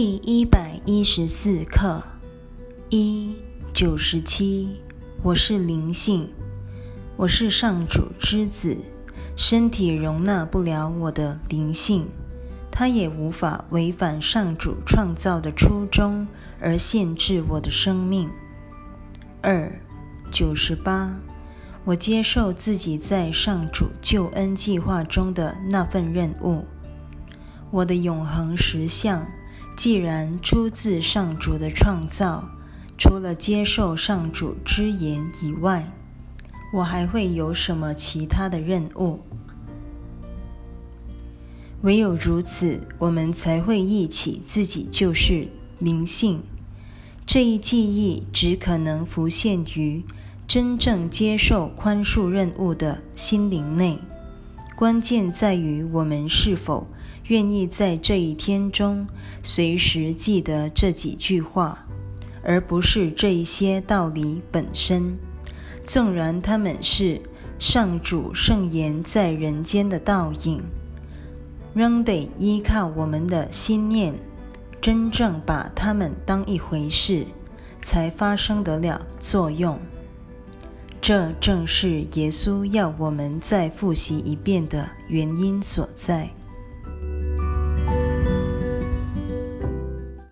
第一百一十四课一九十七，我是灵性，我是上主之子，身体容纳不了我的灵性，它也无法违反上主创造的初衷而限制我的生命。二九十八，我接受自己在上主救恩计划中的那份任务，我的永恒实相。既然出自上主的创造，除了接受上主之言以外，我还会有什么其他的任务？唯有如此，我们才会忆起自己就是灵性。这一记忆只可能浮现于真正接受宽恕任务的心灵内。关键在于我们是否。愿意在这一天中随时记得这几句话，而不是这一些道理本身。纵然他们是上主圣言在人间的倒影，仍得依靠我们的心念，真正把它们当一回事，才发生得了作用。这正是耶稣要我们再复习一遍的原因所在。